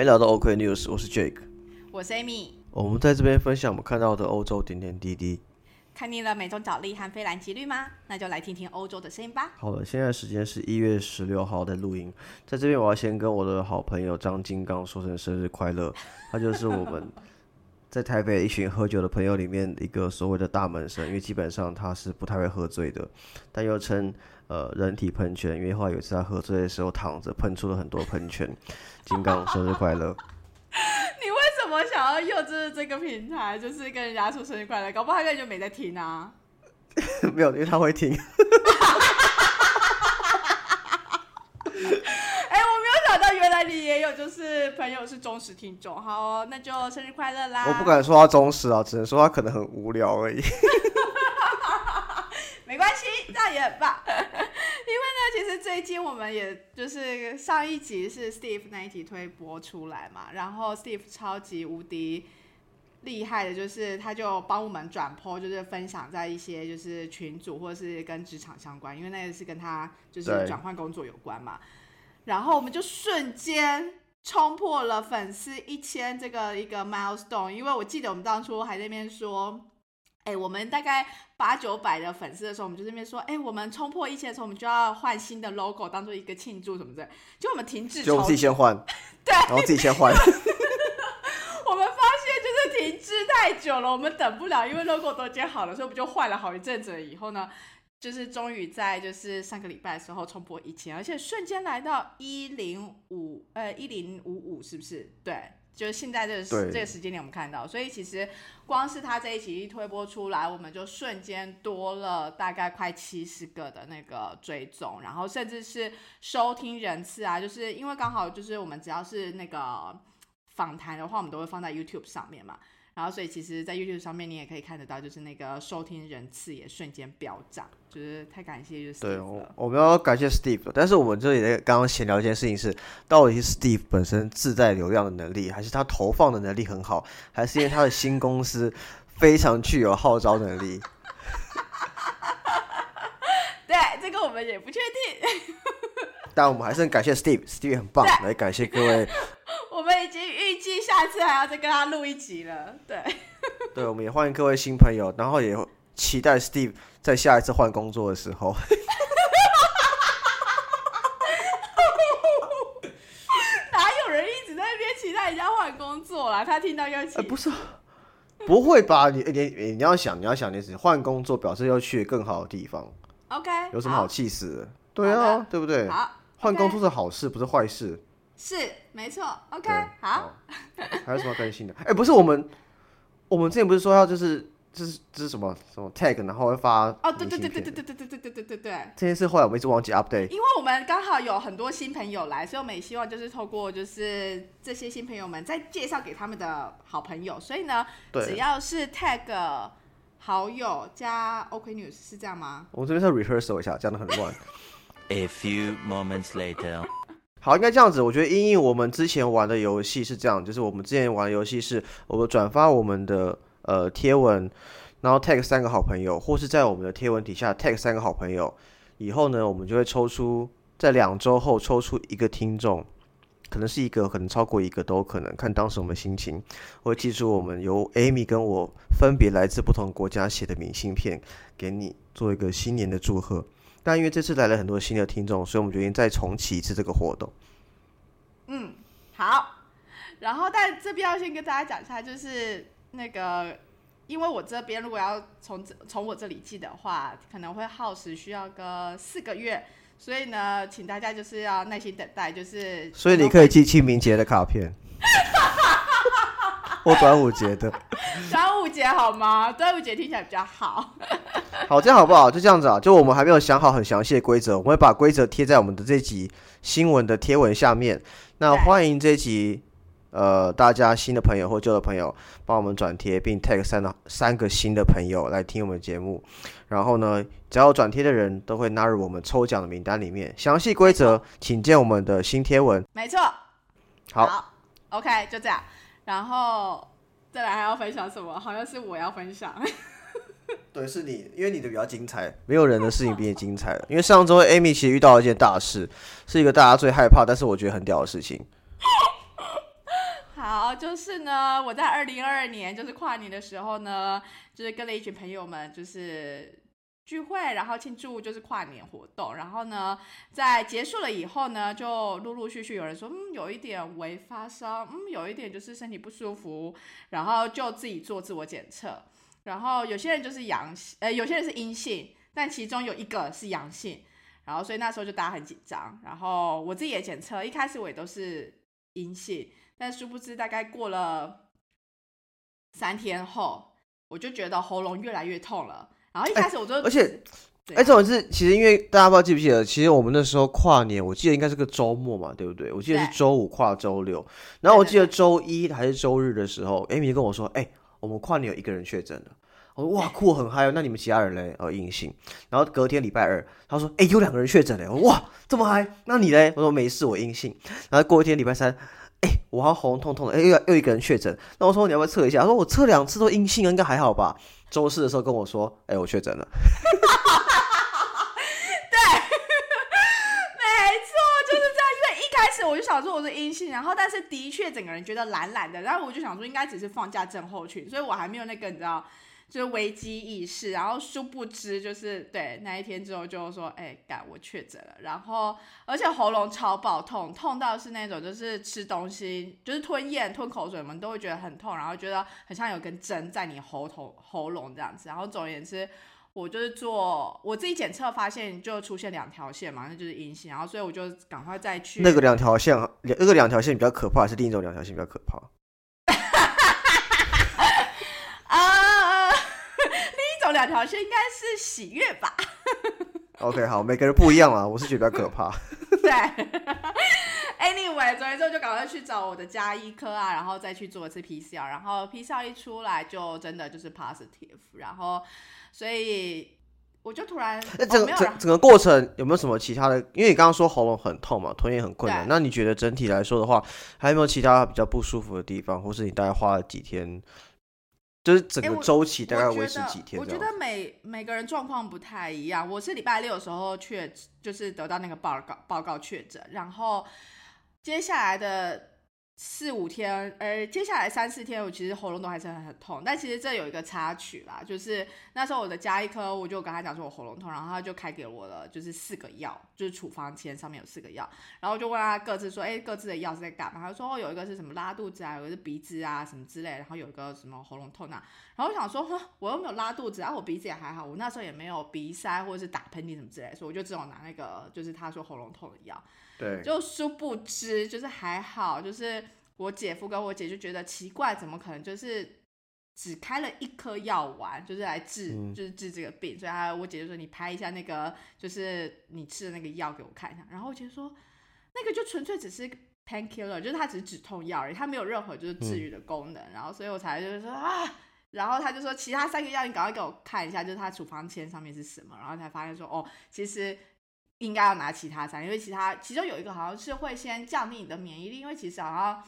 欢迎来到 OK News，我是 Jake，我是 Amy。我们在这边分享我们看到的欧洲点点滴滴。看腻了美中角力和菲兰吉律吗？那就来听听欧洲的声音吧。好了，现在时间是一月十六号的录音，在这边我要先跟我的好朋友张金刚说声生日快乐。他就是我们在台北一群喝酒的朋友里面一个所谓的大门神，因为基本上他是不太会喝醉的，但又称呃人体喷泉，因为后来有一次他喝醉的时候躺着喷出了很多喷泉。金刚生日快乐！你为什么想要用这这个平台，就是跟人家说生日快乐？搞不好他根本就没在听啊。没有，因为他会听。哎，我没有也有，就是朋友是忠实听众。好，那就生日快乐啦！我不敢说他忠实啊，只能说他可能很无聊而已。没关系，这样也很棒。因为呢，其实最近我们也就是上一集是 Steve 那一集推播出来嘛，然后 Steve 超级无敌厉害的，就是他就帮我们转播，就是分享在一些就是群组或者是跟职场相关，因为那个是跟他就是转换工作有关嘛。然后我们就瞬间冲破了粉丝一千这个一个 milestone，因为我记得我们当初还在那边说。哎，我们大概八九百的粉丝的时候，我们就这边说，哎，我们冲破一千的时候，我们就要换新的 logo 当做一个庆祝什么的。就我们停滞，就我们自己先换，对，然后自己先换。我们发现就是停滞太久了，我们等不了，因为 logo 都剪好了，所以我们就换了好一阵子。以后呢，就是终于在就是上个礼拜的时候冲破一千，而且瞬间来到一零五呃一零五五，是不是？对。就是现在这个这个时间点，我们看到，所以其实光是他这一期一推播出来，我们就瞬间多了大概快七十个的那个追踪，然后甚至是收听人次啊，就是因为刚好就是我们只要是那个访谈的话，我们都会放在 YouTube 上面嘛。然后，所以其实，在 YouTube 上面，你也可以看得到，就是那个收听人次也瞬间飙涨，就是太感谢，就是对，我们要感谢 Steve。但是我们这里刚刚闲聊一件事情是，到底是 Steve 本身自带流量的能力，还是他投放的能力很好，还是因为他的新公司 非常具有号召能力？对，这个我们也不确定。但我们还是很感谢 Steve，Steve 很棒，来感谢各位。我们已经预计下次还要再跟他录一集了，对。对，我们也欢迎各位新朋友，然后也期待 Steve 在下一次换工作的时候。哪有人一直在那边期待人家换工作啦？他听到要期，不是，不会吧？你你你要想，你要想，你只换工作表示要去更好的地方。OK，有什么好气死的？对啊，对不对？好，换工作是好事，不是坏事。是，没错。OK，好。还有什么更新的？哎，不是我们，我们之前不是说要就是，就是就是什么什么 tag，然后会发哦，对对对对对对对对对对对对对。这件事后来我们一直忘记 update，因为我们刚好有很多新朋友来，所以我们也希望就是透过就是这些新朋友们再介绍给他们的好朋友，所以呢，只要是 tag 好友加 OK News 是这样吗？我们这边是 rehearsal 一下，讲的很乱。A few moments later，好，应该这样子。我觉得，因为我们之前玩的游戏是这样，就是我们之前玩的游戏是，我们转发我们的呃贴文，然后 tag 三个好朋友，或是在我们的贴文底下 tag 三个好朋友，以后呢，我们就会抽出在两周后抽出一个听众，可能是一个，可能超过一个都可能，看当时我们心情。我会记住我们由 Amy 跟我分别来自不同国家写的明信片，给你做一个新年的祝贺。但因为这次来了很多新的听众，所以我们决定再重启一次这个活动。嗯，好。然后，但这边要先跟大家讲一下，就是那个，因为我这边如果要从从我这里寄的话，可能会耗时需要个四个月，所以呢，请大家就是要耐心等待。就是，所以你可以寄清明节的卡片。或端午节的，端午节好吗？端午节听起来比较好。好，这样好不好？就这样子啊。就我们还没有想好很详细的规则，我们会把规则贴在我们的这集新闻的贴文下面。那欢迎这集呃大家新的朋友或旧的朋友帮我们转贴，并 tag 三到三个新的朋友来听我们节目。然后呢，只要转贴的人都会纳入我们抽奖的名单里面。详细规则请见我们的新贴文。没错。好，OK，就这样。然后再来还要分享什么？好像是我要分享。对，是你，因为你的比较精彩，没有人的事情比你精彩了。因为上周 Amy 其实遇到一件大事，是一个大家最害怕，但是我觉得很屌的事情。好，就是呢，我在二零二二年就是跨年的时候呢，就是跟了一群朋友们就是聚会，然后庆祝就是跨年活动。然后呢，在结束了以后呢，就陆陆续续有人说，嗯，有一点微发烧，嗯，有一点就是身体不舒服，然后就自己做自我检测。然后有些人就是阳性，呃，有些人是阴性，但其中有一个是阳性。然后所以那时候就大家很紧张。然后我自己也检测，一开始我也都是阴性。但殊不知，大概过了三天后，我就觉得喉咙越来越痛了。然后一开始我就，而且，哎，这种是其实因为大家不知道记不记得，其实我们那时候跨年，我记得应该是个周末嘛，对不对？我记得是周五跨周六。然后我记得周一还是周日的时候，Amy 就跟我说：“哎，我们跨年有一个人确诊了。”我说：“哇，酷，很嗨哦！那你们其他人嘞？哦，阴性。”然后隔天礼拜二，他说：“哎，有两个人确诊嘞！”哇，这么嗨？那你嘞？我说：“没事，我阴性。”然后过一天礼拜三。哎，我好喉咙痛痛的，哎，又又一个人确诊，那我说你要不要测一下？他说我测两次都阴性应该还好吧？周四的时候跟我说，哎，我确诊了。对，没错，就是这样。因为一开始我就想说我是阴性，然后但是的确整个人觉得懒懒的，然后我就想说应该只是放假症候群，所以我还没有那个你知道。就是危机意识，然后殊不知就是对那一天之后就说，哎，干我确诊了，然后而且喉咙超爆痛，痛到是那种就是吃东西就是吞咽吞口水，我们都会觉得很痛，然后觉得很像有根针在你喉头喉咙这样子，然后总而言之，我就是做我自己检测发现就出现两条线嘛，那就是阴性，然后所以我就赶快再去那个两条线，那个两条线比较可怕，还是另一种两条线比较可怕？两条线应该是喜悦吧。OK，好，每个人不一样啊，我是觉得比较可怕。对，Anyway，昨天之后就赶快去找我的加医科啊，然后再去做一次 PCR，然后 PCR 一出来就真的就是 positive，然后所以我就突然那整整整个过程有没有什么其他的？因为你刚刚说喉咙很痛嘛，吞咽很困难，那你觉得整体来说的话，还有没有其他比较不舒服的地方，或是你大概花了几天？就是整个周期大概维持几天？我觉得每每个人状况不太一样。我是礼拜六的时候确，就是得到那个报告报告确诊，然后接下来的。四五天，呃，接下来三四天，我其实喉咙都还是很很痛。但其实这有一个插曲啦，就是那时候我的加医科，我就跟他讲说我喉咙痛，然后他就开给我了，就是四个药，就是处方签上面有四个药，然后就问他各自说，哎，各自的药是在干嘛？他说有一个是什么拉肚子啊，有一个是鼻子啊什么之类，然后有一个什么喉咙痛啊。然后我想说，我又没有拉肚子，啊我鼻子也还好，我那时候也没有鼻塞或者是打喷嚏什么之类，所以我就只有拿那个就是他说喉咙痛的药。对，就殊不知，就是还好，就是我姐夫跟我姐就觉得奇怪，怎么可能就是只开了一颗药丸，就是来治，就是治这个病。所以，他我姐就说：“你拍一下那个，就是你吃的那个药给我看一下。”然后我姐说：“那个就纯粹只是 painkiller，就是它只是止痛药而已，它没有任何就是治愈的功能。”然后，所以我才就是说啊，然后他就说：“其他三个药你赶快给我看一下，就是他处方签上面是什么。”然后才发现说：“哦，其实。”应该要拿其他餐，因为其他其中有一个好像是会先降低你的免疫力，因为其实好像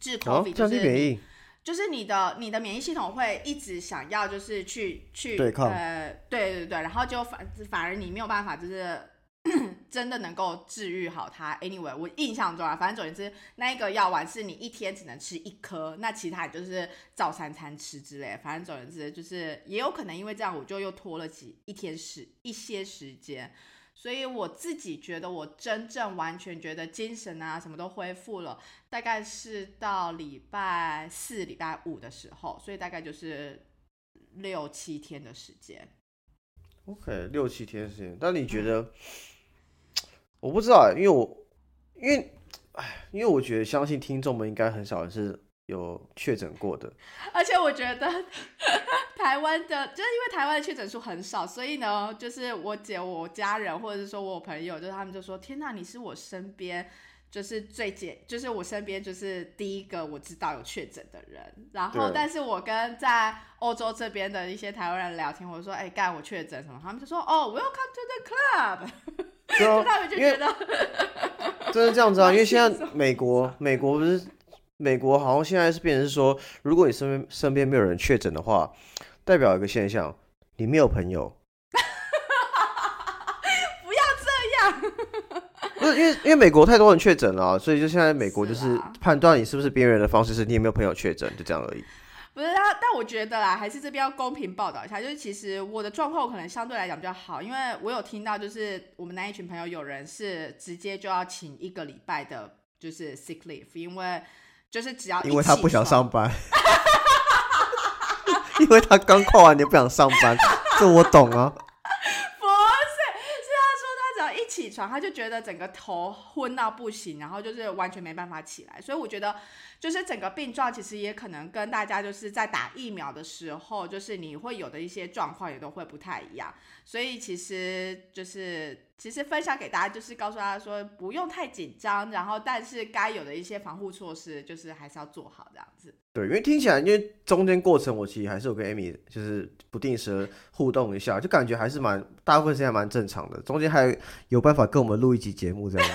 治 COVID 就是就是你的你的免疫系统会一直想要就是去去对抗，呃，对对对，然后就反反而你没有办法就是 真的能够治愈好它。Anyway，我印象中啊，反正总之那一个药丸是你一天只能吃一颗，那其他就是照三餐吃之类。反正总之就是也有可能因为这样，我就又拖了几一天时一些时间。所以我自己觉得，我真正完全觉得精神啊什么都恢复了，大概是到礼拜四、礼拜五的时候，所以大概就是六七天的时间。OK，六七天时间。但你觉得？我不知道，因为我因为哎，因为我觉得相信听众们应该很少人是。有确诊过的，而且我觉得台湾的，就是因为台湾的确诊数很少，所以呢，就是我姐、我家人，或者是说我朋友，就是他们就说：“天哪，你是我身边就是最简，就是我身边就是第一个我知道有确诊的人。”然后，但是我跟在欧洲这边的一些台湾人聊天，我说：“哎，干我确诊什么？”他们就说：“哦，Welcome to the club。”对他们就觉得 真的这样子啊，因为现在美国，美国不是。美国好像现在是变成是说，如果你身边身边没有人确诊的话，代表一个现象，你没有朋友。不要这样。不是因为因为美国太多人确诊了啊、所以就现在美国就是判断你是不是边缘人的方式是你有没有朋友确诊，就这样而已。不是啊，但我觉得啦，还是这边要公平报道一下，就是其实我的状况可能相对来讲比较好，因为我有听到，就是我们那一群朋友有人是直接就要请一个礼拜的，就是 sick leave，因为就是只要因为他不想上班，因为他刚跨完年不想上班，这我懂啊。不是，是他说他只要一起床，他就觉得整个头昏到不行，然后就是完全没办法起来。所以我觉得，就是整个病状其实也可能跟大家就是在打疫苗的时候，就是你会有的一些状况也都会不太一样。所以其实就是其实分享给大家，就是告诉大家说不用太紧张，然后但是该有的一些防护措施，就是还是要做好这样子。对，因为听起来，因为中间过程我其实还是有跟 Amy 就是不定时互动一下，就感觉还是蛮大部分时间还蛮正常的。中间还有办法跟我们录一集节目这样子。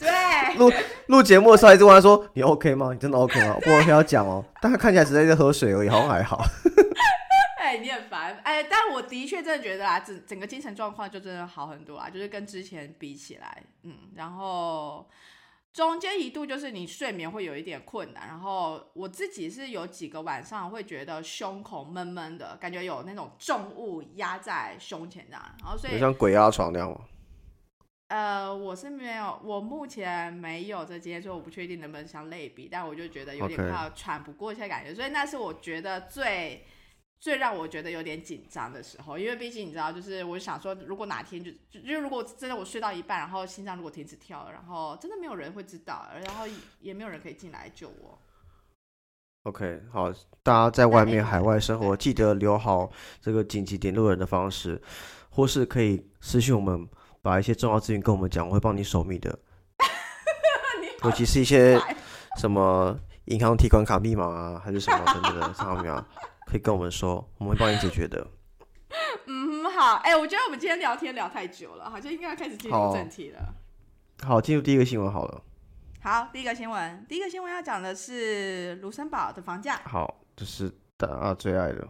对，录录节目的时候，一直问他说：“你 OK 吗？你真的 OK 吗？不 OK 要讲哦。”但他看起来只是在喝水而已，好像还好。哎，你很烦哎，但我的确真的觉得啊，整整个精神状况就真的好很多啊，就是跟之前比起来，嗯，然后中间一度就是你睡眠会有一点困难，然后我自己是有几个晚上会觉得胸口闷闷的，感觉有那种重物压在胸前这样，然后所以像鬼压床那样吗？呃，我是没有，我目前没有这经验，所以我不确定能不能相类比，但我就觉得有点快要喘不过气的感觉，所以那是我觉得最最让我觉得有点紧张的时候，因为毕竟你知道，就是我想说，如果哪天就就就如果真的我睡到一半，然后心脏如果停止跳了，然后真的没有人会知道，然后也没有人可以进来救我。OK，好，大家在外面海外生活，记得留好这个紧急联络人的方式，或是可以私信我们，把一些重要资讯跟我们讲，我会帮你守密的。尤其是一些什么银行提款卡密码啊，还是什么等等的账号密码，可以跟我们说，我们会帮你解决的。嗯，好，哎、我觉得我们今天聊天聊太久了，好像应该要开始进入正题了。好，进入第一个新闻好了。好，第一个新闻，第一个新闻要讲的是卢森堡的房价，好，这是大家最爱的。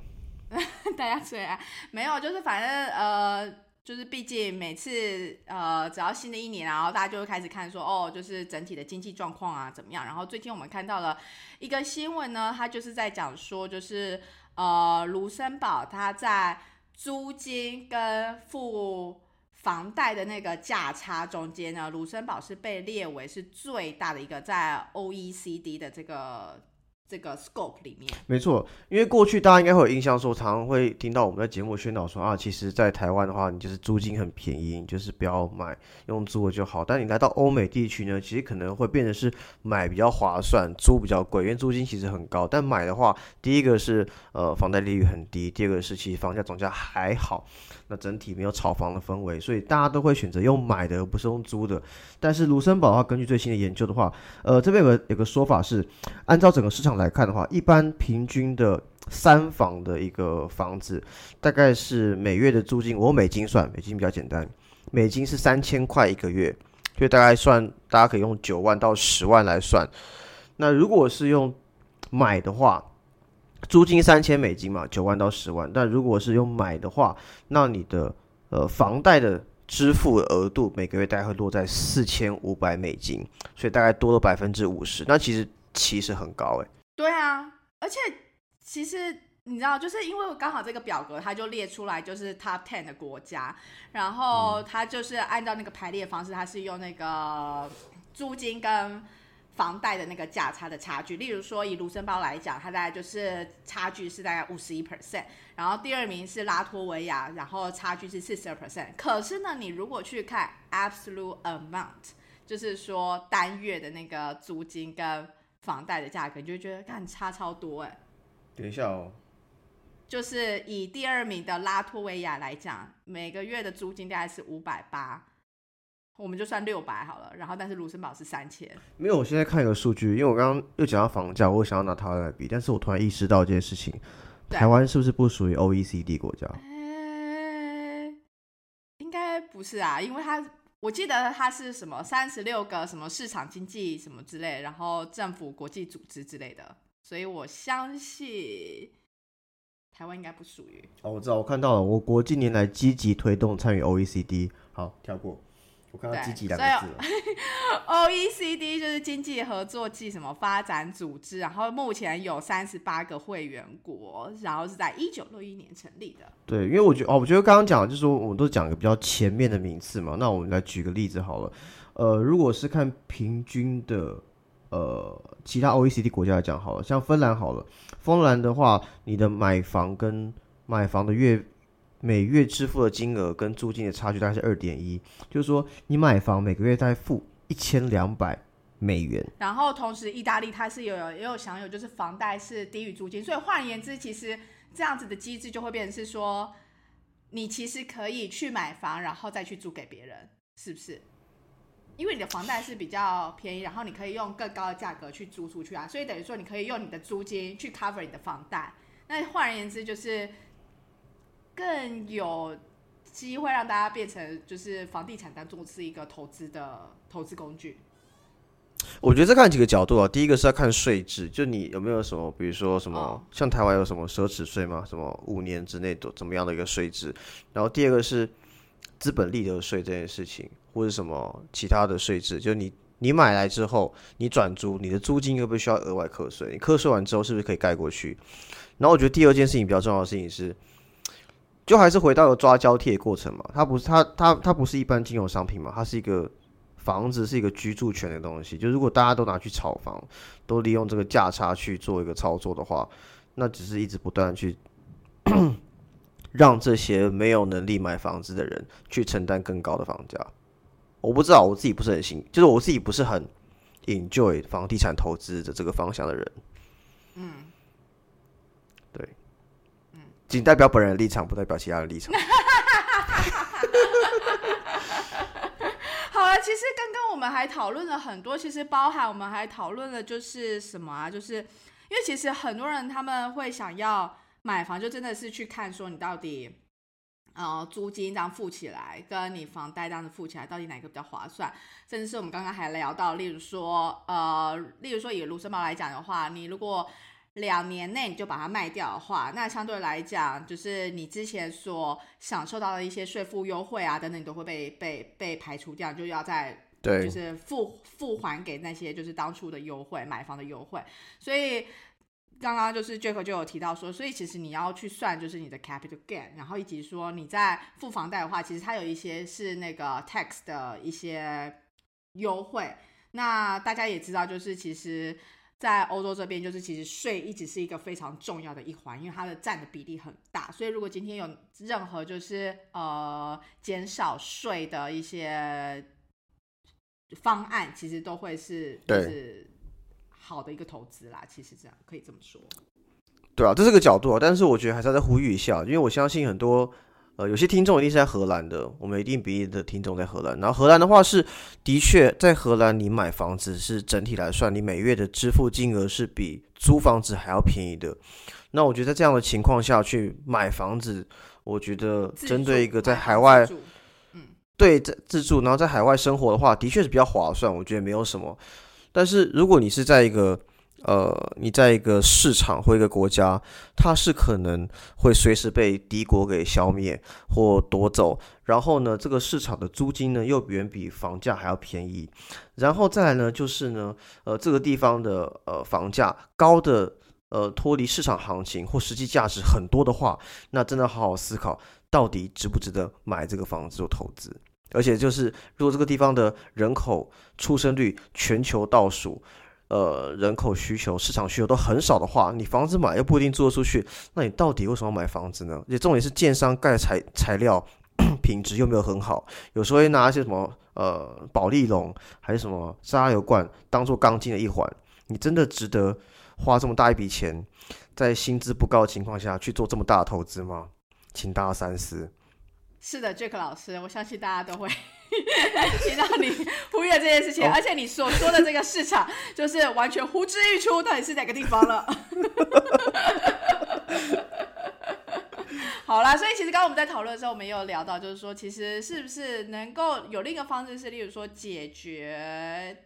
大家最爱没有，就是反正呃，就是毕竟每次呃，只要新的一年，然后大家就会开始看说，哦，就是整体的经济状况啊怎么样。然后最近我们看到了一个新闻呢，它就是在讲说，就是呃，卢森堡它在租金跟付房贷的那个价差中间呢，卢森堡是被列为是最大的一个在 OECD 的这个这个 scope 里面。没错，因为过去大家应该会有印象说，常常会听到我们在节目宣导说啊，其实，在台湾的话，你就是租金很便宜，就是不要买，用租的就好。但你来到欧美地区呢，其实可能会变成是买比较划算，租比较贵，因为租金其实很高。但买的话，第一个是呃房贷利率很低，第二个是其实房价总价还好，那整体没有炒房的氛围，所以大家都会选择用买的，而不是用租的。但是卢森堡的话，根据最新的研究的话，呃，这边有个有个说法是，按照整个市场来看的话，一般平均的三房的一个房子，大概是每月的租金，我用美金算，美金比较简单，美金是三千块一个月，所以大概算，大家可以用九万到十万来算。那如果是用买的话，租金三千美金嘛，九万到十万。但如果是用买的话，那你的呃房贷的支付额度每个月大概会落在四千五百美金，所以大概多了百分之五十。那其实其实很高诶、对啊，而且其实你知道，就是因为刚好这个表格它就列出来就是 top ten 的国家，然后它就是按照那个排列方式，它是用那个租金跟房贷的那个价差的差距。例如说以卢森堡来讲，它大概就是差距是大概五十一 percent，然后第二名是拉脱维亚，然后差距是四十二 percent。可是呢，你如果去看 absolute amount，就是说单月的那个租金跟房贷的价格，你就会觉得看差超多哎、等一下哦，就是以第二名的拉脱维亚来讲，每个月的租金大概是五百八，我们就算六百好了。然后但是卢森堡是三千，没有，我现在看一个数据，因为我刚刚又讲到房价，我想要拿台湾来比，但是我突然意识到这件事情，台湾是不是不属于 OECD 国家？呃，应该不是啊，因为它我记得它是什么三十六个什么市场经济什么之类，然后政府国际组织之类的，所以我相信台湾应该不属于。哦，我知道，我看到了，我国近年来积极推动参与 OECD。好，跳过。我看到“对积极”两个字了。OECD 就是经济合作暨什么发展组织，然后目前有三十八个会员国，然后是在一九六一年成立的。对，因为我觉得哦，我觉得刚刚讲的就是说，我们都讲一个比较前面的名次嘛。那我们来举个例子好了。呃，如果是看平均的，呃，其他 OECD 国家来讲好了，像芬兰好了，芬兰的话，你的买房跟买房的月每月支付的金额跟租金的差距大概是二点一，就是说你买房每个月大概付一千两百美元。然后同时，意大利它是有也有享有就是房贷是低于租金，所以换言之，其实这样子的机制就会变成是说，你其实可以去买房，然后再去租给别人，是不是？因为你的房贷是比较便宜，然后你可以用更高的价格去租出去啊，所以等于说你可以用你的租金去 cover 你的房贷。那换言之，就是更有机会让大家变成就是房地产当做是一个投资的投资工具。我觉得这看几个角度啊，第一个是要看税制，就你有没有什么，比如说什么，哦像台湾有什么奢侈税吗？什么五年之内都怎么样的一个税制？然后第二个是资本利得税这件事情，或者什么其他的税制，就你你买来之后，你转租，你的租金会不会需要额外课税？你课税完之后是不是可以盖过去？然后我觉得第二件事情比较重要的事情是。就还是回到有抓交替的过程嘛，它不是它它它不是一般金融商品嘛，它是一个房子是一个居住权的东西，就如果大家都拿去炒房，都利用这个价差去做一个操作的话，那只是一直不断地去 让这些没有能力买房子的人去承担更高的房价。我不知道，我自己不是很信，就是我自己不是很 enjoy 房地产投资的这个方向的人。嗯，对，仅代表本人的立场，不代表其他的立场。好了，其实刚刚我们还讨论了很多，其实包含我们还讨论了就是什么啊，就是因为其实很多人他们会想要买房，就真的是去看说你到底。呃，租金这样付起来，跟你房贷这样子付起来，到底哪个比较划算？甚至是我们刚刚还聊到，例如说，呃，例如说以卢森堡来讲的话，你如果两年内你就把它卖掉的话，那相对来讲，就是你之前所享受到的一些税负优惠啊等等，你都会被被被排除掉，就要在对就，是付付还给那些就是当初的优惠买房的优惠，所以刚刚就是 Jack 就有提到说，所以其实你要去算就是你的 capital gain，然后以及说你在付房贷的话，其实它有一些是那个 tax 的一些优惠。那大家也知道，就是其实，在欧洲这边，就是其实税一直是一个非常重要的一环，因为它的占的比例很大。所以如果今天有任何就是呃减少税的一些方案，其实都会是就对是好的一个投资啦。其实这样可以这么说。对啊，这是个角度啊，但是我觉得还是要再呼吁一下，因为我相信很多呃有些听众一定是在荷兰的，我们一定比例的听众在荷兰。然后荷兰的话是的确在荷兰，你买房子是整体来算，你每月的支付金额是比租房子还要便宜的。那我觉得在这样的情况下去买房子，我觉得针对一个在海外自住对在自住，然后在海外生活的话，的确是比较划算，我觉得没有什么。但是如果你是在一个呃，你在一个市场或一个国家，它是可能会随时被敌国给消灭或夺走，然后呢，这个市场的租金呢又远比房价还要便宜，然后再来呢就是呢，呃，这个地方的呃房价高的呃脱离市场行情或实际价值很多的话，那真的好好思考，到底值不值得买这个房子做投资。而且就是，如果这个地方的人口出生率全球倒数，呃，人口需求、市场需求都很少的话，你房子买又不一定租得出去，那你到底为什么要买房子呢？而且重点是建商盖材材料 品质又没有很好，有时候会拿一些什么呃保利龙还是什么沙油罐当做钢筋的一环，你真的值得花这么大一笔钱，在薪资不高的情况下去做这么大的投资吗？请大家三思。是的，Jack 老师，我相信大家都会 听到你呼吁的这件事情，哦而且你所说的这个市场，就是完全呼之欲出，到底是哪个地方了？好啦，所以其实刚刚我们在讨论的时候，我们也有聊到，就是说，其实是不是能够有另一个方式是，例如说解决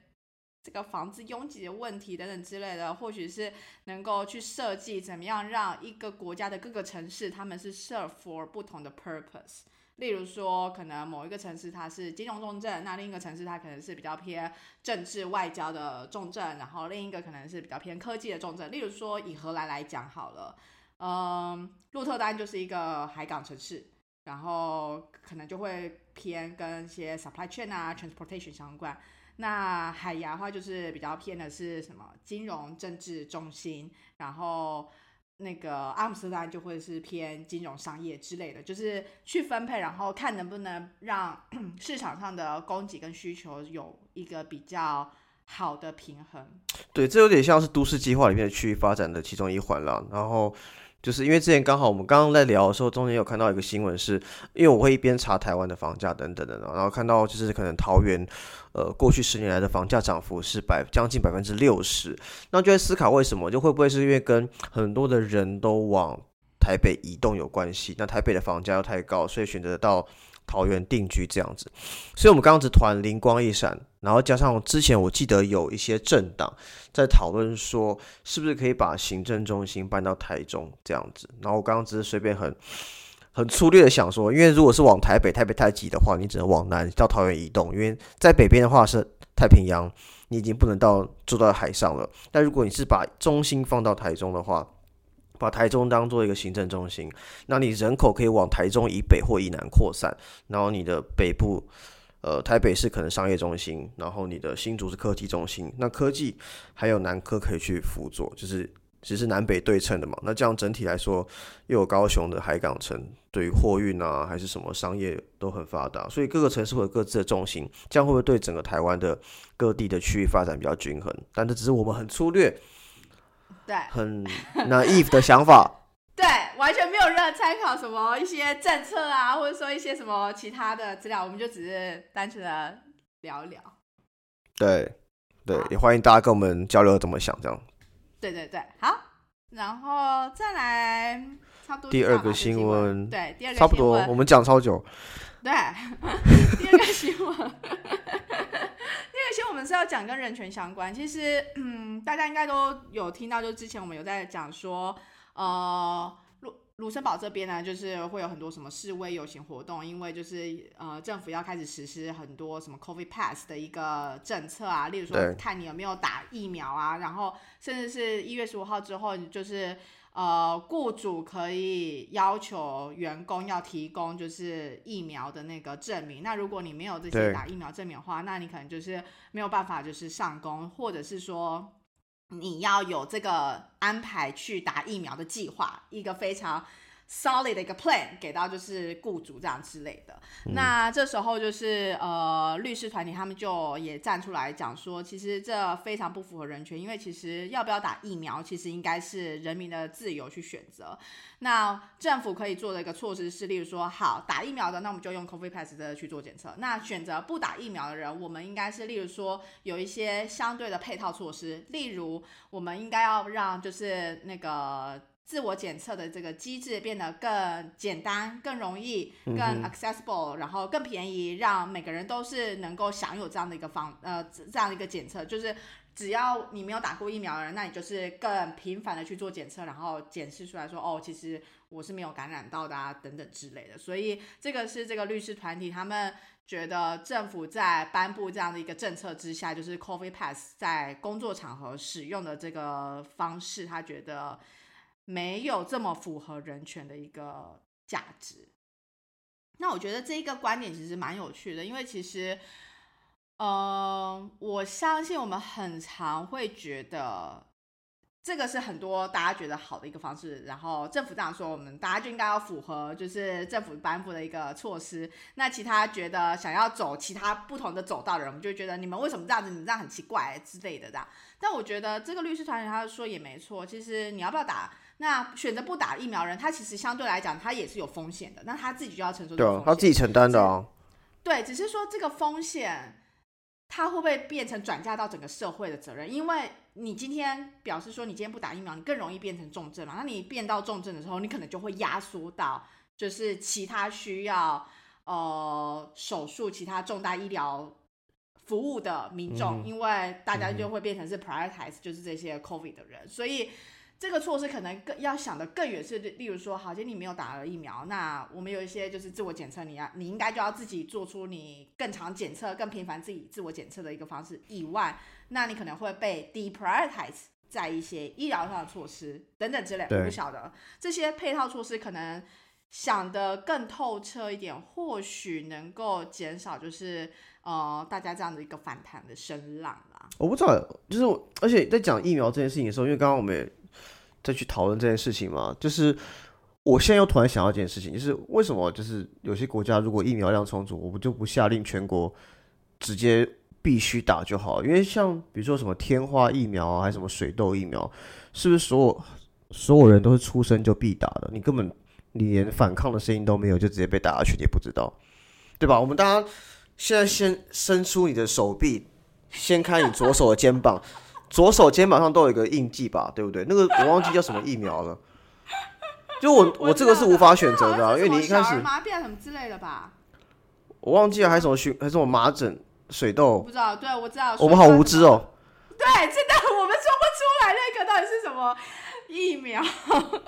这个房子拥挤的问题等等之类的，或许是能够去设计怎么样让一个国家的各个城市，他们是 serve for 不同的 purpose。例如说，可能某一个城市它是金融重镇，那另一个城市它可能是比较偏政治外交的重镇，然后另一个可能是比较偏科技的重镇。例如说，以荷兰来讲好了，嗯，鹿特丹就是一个海港城市，然后可能就会偏跟一些 supply chain 啊、transportation 相关。那海牙的话，就是比较偏的是什么金融政治中心，然后那个阿姆斯特丹就会是偏金融商业之类的，就是去分配，然后看能不能让市场上的供给跟需求有一个比较好的平衡。对，这有点像是都市计划里面的区域发展的其中一环了。然后。就是因为之前刚好我们刚刚在聊的时候，中间有看到一个新闻，是因为我会一边查台湾的房价等等的，然后看到就是可能桃园，呃，过去十年来的房价涨幅是百将近百分之六十，那就在思考为什么，就会不会是因为跟很多的人都往台北移动有关系？那台北的房价又太高，所以选择到。桃园定居这样子，所以我们刚刚只团灵光一闪，然后加上之前我记得有一些政党在讨论说，是不是可以把行政中心搬到台中这样子。然后我刚刚只是随便很很粗略的想说，因为如果是往台北，台北太挤的话，你只能往南到桃园移动，因为在北边的话是太平洋，你已经不能到住到海上了。但如果你是把中心放到台中的话，把台中当做一个行政中心，那你人口可以往台中以北或以南扩散，然后你的北部，呃，台北是可能商业中心，然后你的新竹是科技中心，那科技还有南科可以去辅佐，就是其实南北对称的嘛。那这样整体来说，又有高雄的海港城，对于货运啊还是什么商业都很发达，所以各个城市会有各自的重心，这样会不会对整个台湾的各地的区域发展比较均衡？但这只是我们很粗略。对，很 naive 的想法。对，完全没有任何参考什么一些政策啊，或者说一些什么其他的资料，我们就只是单纯的聊一聊。对，对，也欢迎大家跟我们交流怎么想，这样。对对对，好，然后再来差不多第二个新闻，对，第二个差不多，我们讲超久。对，第二个新闻，第二个新闻我们是要讲跟人权相关。其实，嗯，大家应该都有听到，就之前我们有在讲说，呃，卢卢森堡这边呢，就是会有很多什么示威游行活动，因为就是呃，政府要开始实施很多什么 COVID Pass 的一个政策啊，例如说看你有没有打疫苗啊，然后甚至是一月十五号之后，就是。呃，雇主可以要求员工要提供就是疫苗的那个证明。那如果你没有这些打疫苗证明的话，那你可能就是没有办法就是上工，或者是说你要有这个安排去打疫苗的计划，一个非常。Solid 的一个 plan 给到就是雇主这样之类的，那这时候就是呃律师团体他们就也站出来讲说，其实这非常不符合人权，因为其实要不要打疫苗，其实应该是人民的自由去选择。那政府可以做的一个措施是，例如说，好打疫苗的，那我们就用 COVID pass 的去做检测。那选择不打疫苗的人，我们应该是例如说有一些相对的配套措施，例如我们应该要让就是那个。自我检测的这个机制变得更简单、更容易、更 accessible，然后更便宜，让每个人都是能够享有这样的一个方呃这样的一个检测。就是只要你没有打过疫苗的人，那你就是更频繁的去做检测，然后检视出来说哦，其实我是没有感染到的啊等等之类的。所以这个是这个律师团体他们觉得政府在颁布这样的一个政策之下，就是 COVID Pass 在工作场合使用的这个方式，他觉得。没有这么符合人权的一个价值。那我觉得这一个观点其实蛮有趣的，因为其实，嗯，我相信我们很常会觉得这个是很多大家觉得好的一个方式。然后政府这样说，我们大家就应该要符合，就是政府颁布的一个措施。那其他觉得想要走其他不同的走道的人，我们就觉得你们为什么这样子？你这样很奇怪之类的。这样，但我觉得这个律师团体他说也没错。其实你要不要打？那选择不打疫苗人，他其实相对来讲，他也是有风险的。那他自己就要承受这个风险，他自己承担的啊。对，只是说这个风险，他会不会变成转嫁到整个社会的责任？因为你今天表示说你今天不打疫苗，你更容易变成重症嘛。那你变到重症的时候，你可能就会压缩到就是其他需要呃手术、其他重大医疗服务的民众，因为大家就会变成是 prioritize 就是这些 COVID 的人，所以。这个措施可能更要想的更远是，例如说，好，今天你没有打了疫苗，那我们有一些就是自我检测，你要你应该就要自己做出你更常检测、更频繁自己自我检测的一个方式以外，那你可能会被 deprioritize 在一些医疗上的措施等等之类，我不晓得这些配套措施可能想的更透彻一点，或许能够减少就是呃大家这样的一个反弹的声浪啦。我不知道，就是我而且在讲疫苗这件事情的时候，因为刚刚我们也再去讨论这件事情嘛，就是我现在又突然想到一件事情，就是为什么就是有些国家如果疫苗量充足，我们就不下令全国直接必须打就好？因为像比如说什么天花疫苗啊，还是什么水痘疫苗，是不是所有所有人都是出生就必打的？你根本你连反抗的声音都没有，就直接被打下去，你也不知道，对吧？我们大家现在先伸出你的手臂，掀开你左手的肩膀，左手肩膀上都有一个印记吧，对不对？那个我忘记叫什么疫苗了。就我我这个是无法选择的、啊，因为你一开始麻痹啊什么之类的吧，我忘记了还有什么荨还是什么麻疹、水痘不，知道。对，我知道。我们好无知哦。对，真的，我们说不出来那个到底是什么疫苗。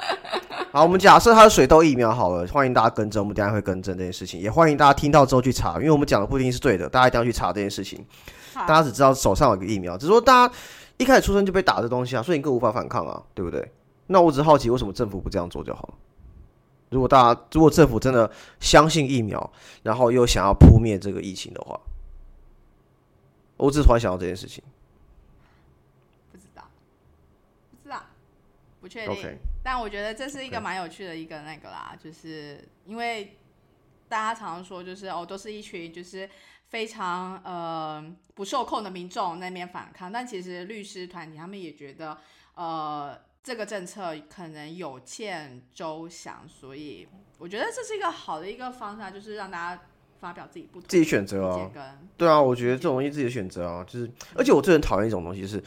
好，我们假设它是水痘疫苗好了，欢迎大家更正，我们等下会更正这件事情，也欢迎大家听到之后去查，因为我们讲的不一定是对的，大家一定要去查这件事情。大家只知道手上有个疫苗，只是说大家一开始出生就被打的东西啊，所以你更无法反抗啊，对不对？那我只是好奇，为什么政府不这样做就好了？如果大家如果政府真的相信疫苗，然后又想要扑灭这个疫情的话，我只突然想到这件事情。不知道，不知道，不确定。但我觉得这是一个蛮有趣的一个那个啦，就是因为大家常常说，就是哦，都是一群就是非常呃不受控的民众那边反抗，但其实律师团体他们也觉得呃这个政策可能有欠周详，所以我觉得这是一个好的一个方向，就是让大家发表自己不同自己选择啊意见。跟对啊，我觉得这种东西自己的选择啊，就是，而且我最很讨厌一种东西就是，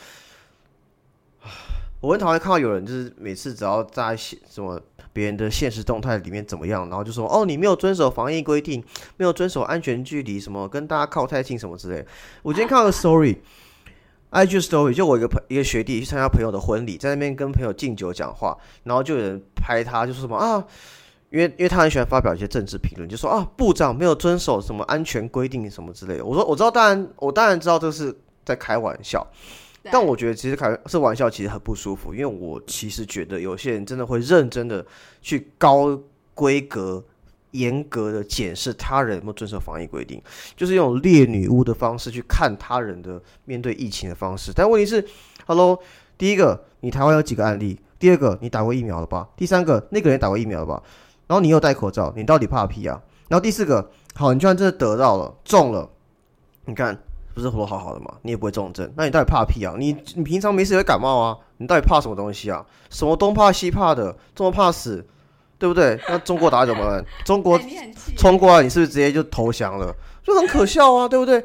我很讨厌看到有人就是每次只要在写什么别人的现实动态里面怎么样，然后就说哦你没有遵守防疫规定，没有遵守安全距离，什么跟大家靠太近什么之类。我今天看到 sorry ig story 就我一个朋一个学弟去参加朋友的婚礼，在那边跟朋友敬酒讲话，然后就有人拍他，就说什么啊，因为因为他很喜欢发表一些政治评论，就说啊部长没有遵守什么安全规定什么之类的。我说我知道，当然我当然知道这是在开玩笑，但我觉得其实开这玩笑其实很不舒服，因为我其实觉得有些人真的会认真的去高规格、严格的检视他人有没有遵守防疫规定，就是用猎女巫的方式去看他人的面对疫情的方式。但问题是，Hello，第一个，你台湾有几个案例？第二个，你打过疫苗了吧？第三个，那个人打过疫苗了吧？然后你又戴口罩，你到底怕屁啊？然后第四个，好，你居然真的得到了，中了，你看不是活得好好的吗？你也不会重症，那你到底怕屁啊？你你平常没事也会感冒啊？你到底怕什么东西啊？什么东怕西怕的，这么怕死，对不对？那中国打怎么办？中国冲过来，你是不是直接就投降了？就很可笑啊，对不对？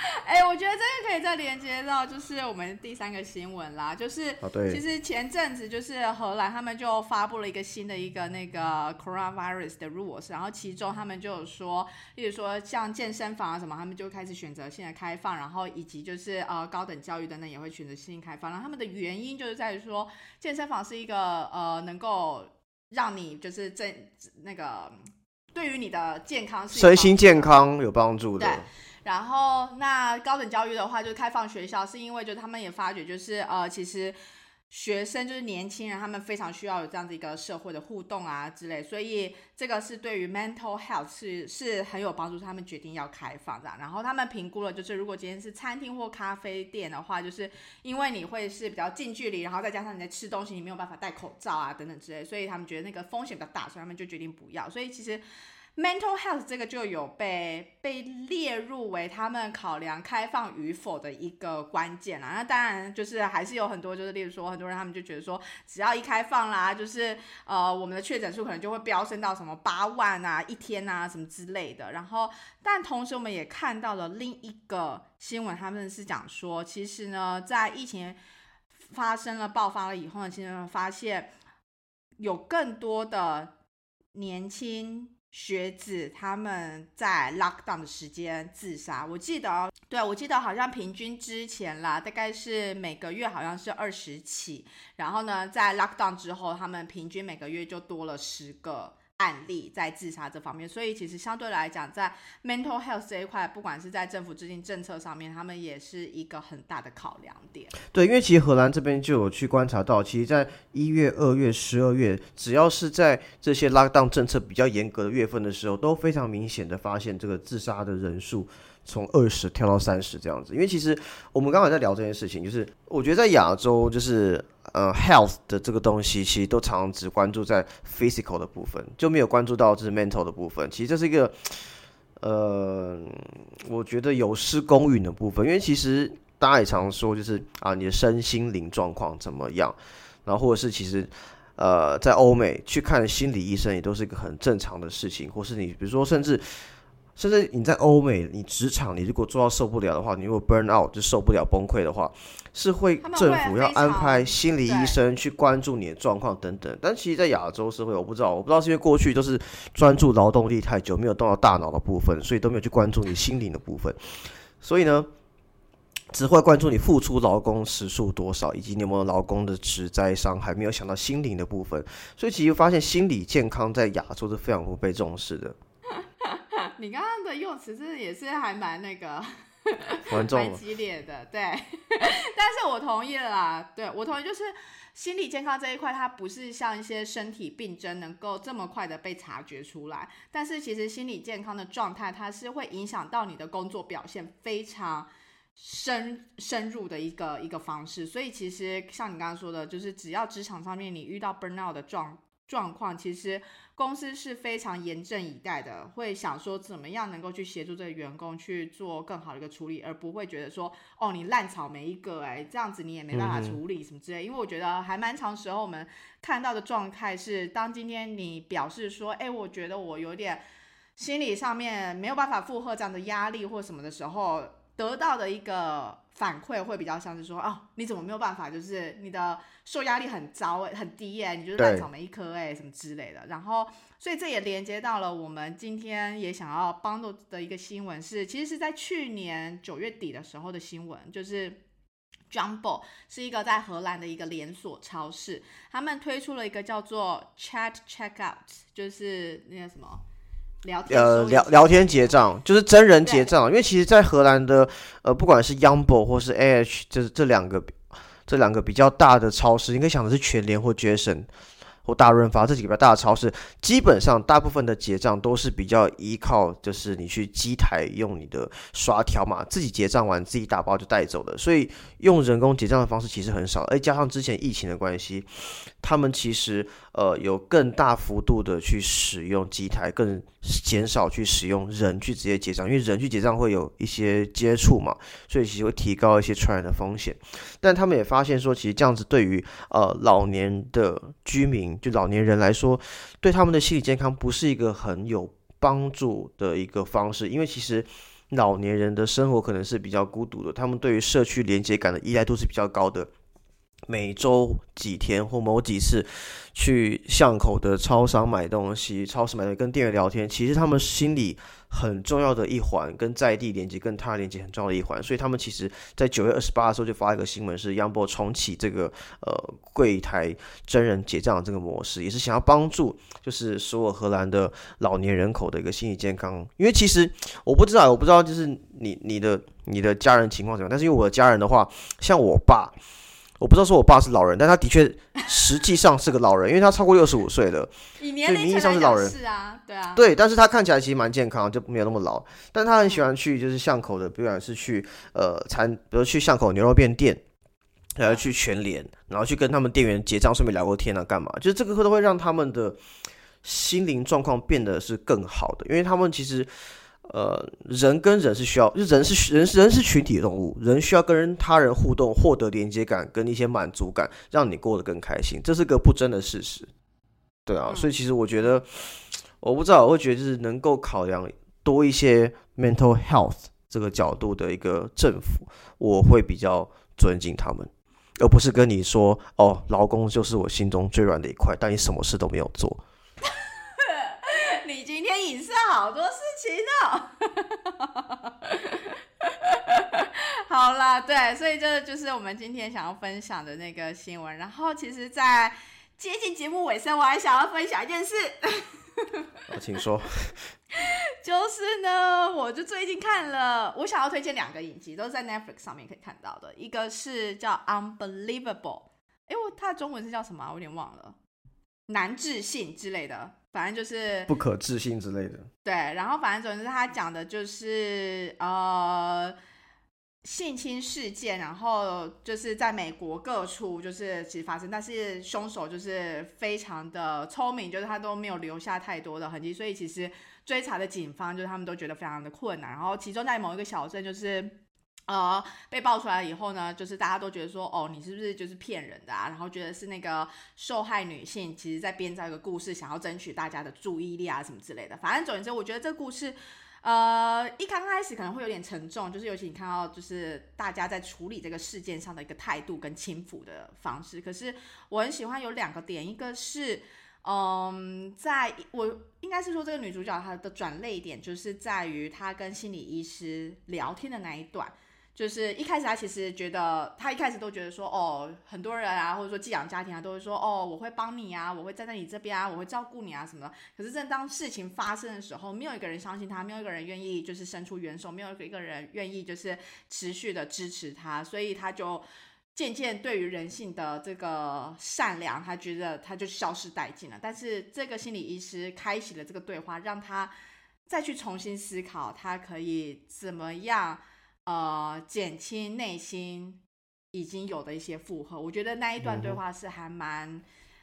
哎、我觉得这个可以再连接到就是我们第三个新闻啦，就是啊，其，实前阵子就是荷兰他们就发布了一个新的一个那个 coronavirus 的 rules，然后其中他们就有说，例如说像健身房啊什么，他们就开始选择性的开放，然后以及就是呃高等教育等等也会选择性开放，然后他们的原因就是在于说健身房是一个呃能够让你就是正那个对于你的健康是身心健康有帮助的。对。然后，那高等教育的话，就是开放学校，是因为就他们也发觉，就是呃，其实学生就是年轻人，他们非常需要有这样子一个社会的互动啊之类，所以这个是对于 mental health 是是很有帮助，他们决定要开放这样。然后他们评估了，就是如果今天是餐厅或咖啡店的话，就是因为你会是比较近距离，然后再加上你在吃东西，你没有办法戴口罩啊等等之类，所以他们觉得那个风险比较大，所以他们就决定不要。所以其实。Mental health 这个就有被被列入为他们考量开放与否的一个关键啦。那当然就是还是有很多，就是例如说很多人他们就觉得说，只要一开放啦，就是呃我们的确诊数可能就会飙升到什么八万啊一天啊什么之类的。然后，但同时我们也看到了另一个新闻，他们是讲说，其实呢，在疫情发生了爆发了以后呢，其实发现有更多的年轻学子他们在 lockdown 的时间自杀。我记得，对我记得好像平均之前啦，大概是每个月好像是二十起，然后呢，在 lockdown 之后，他们平均每个月就多了十个。案例在自杀这方面，所以其实相对来讲，在 mental health 这一块，不管是在政府制定政策上面，他们也是一个很大的考量点。对，因为其实荷兰这边就有去观察到，其实在一月、二月、十二月，只要是在这些 lockdown 政策比较严格的月份的时候，都非常明显的发现这个自杀的人数从二十跳到三十这样子。因为其实我们刚才在聊这件事情，就是我觉得在亚洲，就是。呃，health 的这个东西其实都常常只关注在 physical 的部分，就没有关注到就是 mental 的部分。其实这是一个，呃，我觉得有失公允的部分，因为其实大家也常说，就是啊，你的身心灵状况怎么样，然后或者是其实，呃，在欧美去看心理医生也都是一个很正常的事情，或是你比如说甚至。甚至你在欧美，你职场你如果做到受不了的话，你如果 burn out 就受不了崩溃的话，是会政府要安排心理医生去关注你的状况等等。但其实，在亚洲社会，我不知道，我不知道是因为过去都是专注劳动力太久，没有动到大脑的部分，所以都没有去关注你心灵的部分。所以呢，只会关注你付出劳工时数多少，以及你有没有劳工的职灾伤害，没有想到心灵的部分。所以其实发现心理健康在亚洲是非常不被重视的。你刚刚的用词真的也是还蛮那个，蛮激烈的，对。但是我同意了啦，对我同意，就是心理健康这一块，它不是像一些身体病症能够这么快的被察觉出来。但是其实心理健康的状态，它是会影响到你的工作表现非常深深入的一个一个方式。所以其实像你刚刚说的，就是只要职场上面你遇到 burnout 的状状况，其实。公司是非常严阵以待的，会想说怎么样能够去协助这个员工去做更好的一个处理，而不会觉得说哦你烂草莓一个哎这样子你也没办法处理什么之类。因为我觉得还蛮长时候我们看到的状态是，当今天你表示说哎我觉得我有点心理上面没有办法负荷这样的压力或什么的时候。得到的一个反馈会比较像是说，哦，你怎么没有办法？就是你的受压力很糟很低哎，你就是烂草莓一颗哎，什么之类的。然后，所以这也连接到了我们今天也想要帮助的一个新闻是，其实是在去年九月底的时候的新闻，就是 Jumbo 是一个在荷兰的一个连锁超市，他们推出了一个叫做 Chat Checkout，就是那个什么。呃，聊聊天结账就是真人结账，因为其实，在荷兰的呃，不管是 Yumbo 或是 AH，就是这两个这两个比较大的超市，你可以想的是全联或 Jason。或大润发这几个比较大的超市，基本上大部分的结账都是比较依靠，就是你去机台用你的刷条码自己结账完自己打包就带走的，所以用人工结账的方式其实很少。而加上之前疫情的关系，他们其实呃有更大幅度的去使用机台，更减少去使用人去直接结账，因为人去结账会有一些接触嘛，所以其实会提高一些传染的风险。但他们也发现说，其实这样子对于呃老年的居民。就老年人来说，对他们的心理健康不是一个很有帮助的一个方式，因为其实老年人的生活可能是比较孤独的，他们对于社区连接感的依赖度是比较高的。每周几天或某几次去巷口的超商买东西，超市买东西跟店员聊天，其实他们心里很重要的一环，跟在地连接、跟他连接很重要的一环。所以他们其实，在九月二十八的时候就发一个新闻，是 Yumbo 重启这个呃柜台真人结账的这个模式，也是想要帮助就是所有荷兰的老年人口的一个心理健康。因为其实我不知道，我不知道就是你你的你的家人情况怎么样，但是因为我的家人的话，像我爸。我不知道说我爸是老人，但他的确实际上是个老人，因为他超过六十五岁了，所以名义上是老人。是啊，对啊。对，但是他看起来其实蛮健康，就没有那么老。但他很喜欢去就是巷口的，不管是去呃餐，比如去巷口牛肉面店，还要去全联，然后去跟他们店员结账，顺便聊过天啊，干嘛？就是这个都会让他们的心灵状况变得是更好的，因为他们其实。呃，人跟人是需要，就人是人是人是群体动物，人需要跟人他人互动，获得连接感跟一些满足感，让你过得更开心，这是个不争的事实。对啊，所以其实我觉得，我不知道，我会觉得就是能够考量多一些 mental health 这个角度的一个政府，我会比较尊敬他们，而不是跟你说哦，劳工就是我心中最软的一块，但你什么事都没有做。你今天。好啦，对，所以这就是我们今天想要分享的那个新闻。然后，其实，在接近节目尾声，我还想要分享一件事，我请说。就是呢，我就最近看了，我想要推荐两个影集，都是在 Netflix 上面可以看到的。一个是叫《Unbelievable》，哎，我它的中文是叫什么啊？我有点忘了，难置信之类的，反正就是不可置信之类的。对，然后反正总之他讲的就是呃性侵事件，然后就是在美国各处就是其实发生，但是凶手就是非常的聪明，就是他都没有留下太多的痕迹，所以其实追查的警方就是他们都觉得非常的困难。然后其中在某一个小镇就是。呃，被爆出来以后呢，就是大家都觉得说，哦，你是不是就是骗人的啊？然后觉得是那个受害女性，其实在编造一个故事，想要争取大家的注意力啊，什么之类的。反正总之，我觉得这个故事，呃，一刚开始可能会有点沉重，就是尤其你看到就是大家在处理这个事件上的一个态度跟轻浮的方式。可是我很喜欢有两个点，一个是，嗯，在我应该是说这个女主角她的转泪点，就是在于她跟心理医师聊天的那一段。就是一开始他其实觉得，他一开始都觉得说，哦，很多人啊，或者说寄养家庭啊，都会说，哦，我会帮你啊，我会站在你这边啊，我会照顾你啊什么。可是正当事情发生的时候，没有一个人相信他，没有一个人愿意就是伸出援手，没有一个人愿意就是持续的支持他，所以他就渐渐对于人性的这个善良，他觉得他就消失殆尽了。但是这个心理医师开启了这个对话，让他再去重新思考，他可以怎么样。呃，减轻内心已经有的一些负荷，我觉得那一段对话是还蛮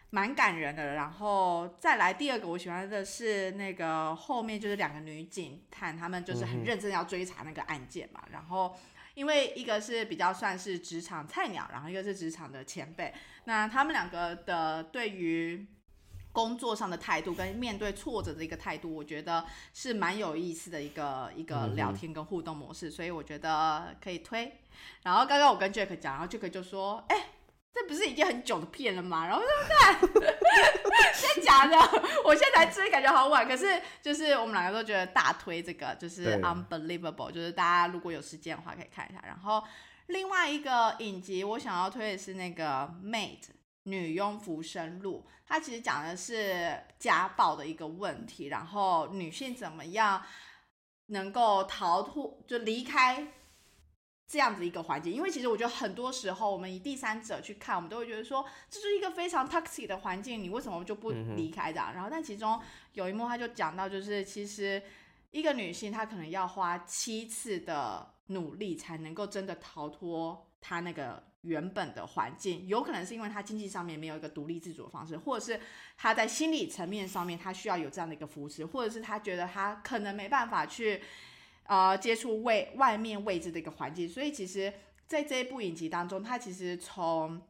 蛮感人的。然后再来第二个，我喜欢的是那个后面就是两个女警探，他们就是很认真要追查那个案件嘛。然后因为一个是比较算是职场菜鸟，然后一个是职场的前辈，那他们两个的对于。工作上的态度跟面对挫折的一个态度，我觉得是蛮有意思的一个一个聊天跟互动模式，所以我觉得可以推。然后刚刚我跟 Jack 讲，然后 Jack 就说：“哎，这不是已经很久的片了吗？”然后我说：“看，真的假的？我现在才追，感觉好晚。可是就是我们两个都觉得大推这个，就是 Unbelievable，就是大家如果有时间的话可以看一下。然后另外一个影集我想要推的是那个 Mate。女佣浮生录，它其实讲的是家暴的一个问题，然后女性怎么样能够逃脱，就离开这样子一个环境。因为其实我觉得很多时候，我们以第三者去看，我们都会觉得说，这是一个非常 toxic 的环境，你为什么就不离开这样？然后，但其中有一幕，他就讲到，就是其实一个女性，她可能要花七次的努力，才能够真的逃脱他那个。原本的环境有可能是因为他经济上面没有一个独立自主的方式，或者是他在心理层面上面他需要有这样的一个扶持，或者是他觉得他可能没办法去呃接触未外面未知的一个环境。所以其实在这一部影集当中，他其实从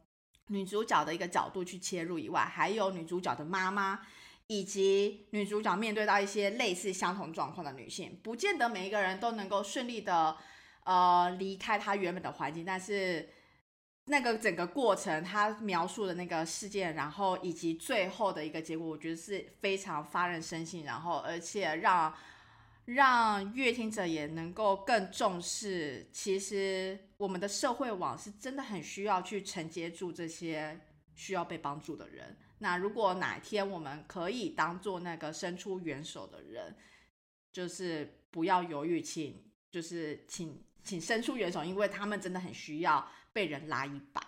女主角的一个角度去切入以外，还有女主角的妈妈以及女主角面对到一些类似相同状况的女性，不见得每一个人都能够顺利的呃离开他原本的环境，但是。那个整个过程，他描述的那个事件，然后以及最后的一个结果，我觉得是非常发人深省，然后而且让让阅听者也能够更重视，其实我们的社会网是真的很需要去承接住这些需要被帮助的人。那如果哪天我们可以当做那个伸出援手的人，就是不要犹豫，请就是请请伸出援手，因为他们真的很需要。被人拉一把，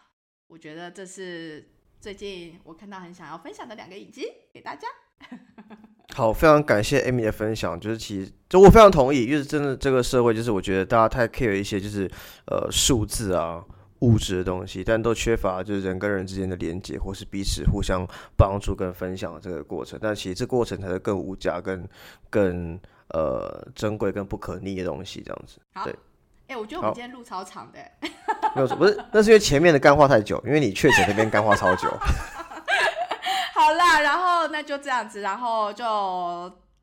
我觉得这是最近我看到很想要分享的两个影集给大家。好，非常感谢 Amy 的分享，就是其实就我非常同意，因为真的这个社会就是我觉得大家太 care 一些就是呃数字啊物质的东西，但都缺乏就是人跟人之间的连接，或是彼此互相帮助跟分享的这个过程。但其实这过程才是更无价、更更呃珍贵、更不可逆的东西，这样子。对。哎，我觉得我们今天录超长的，没有错，不是，那是因为前面的干话太久，因为你确诊那边干话超久。好啦，然后那就这样子，然后就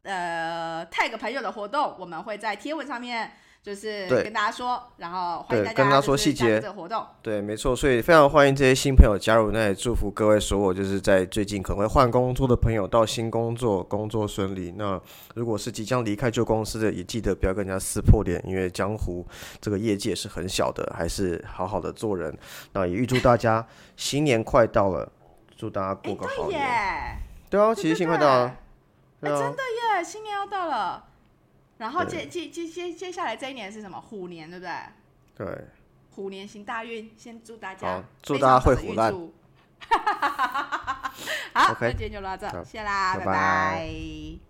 呃，tag 朋友的活动，我们会在贴文上面就是跟大家说，然后欢迎大家对跟大家说细节加这个活动。对，没错，所以非常欢迎这些新朋友加入，那也祝福各位所有就是在最近可能会换工作的朋友到新工作，工作顺利。那如果是即将离开旧公司的，也记得不要跟人家撕破脸，因为江湖这个业界是很小的，还是好好的做人。那也预祝大家新年快到了，祝大家哎，过个好年。对啊，其实对新快到了，哎，啊真的耶，新年要到了。然后接接接接接下来这一年是什么？虎年，对不对？对，虎年行大运，先祝大家好祝大家会虎烂祝 好那今天就到这，好谢啦，拜拜拜。拜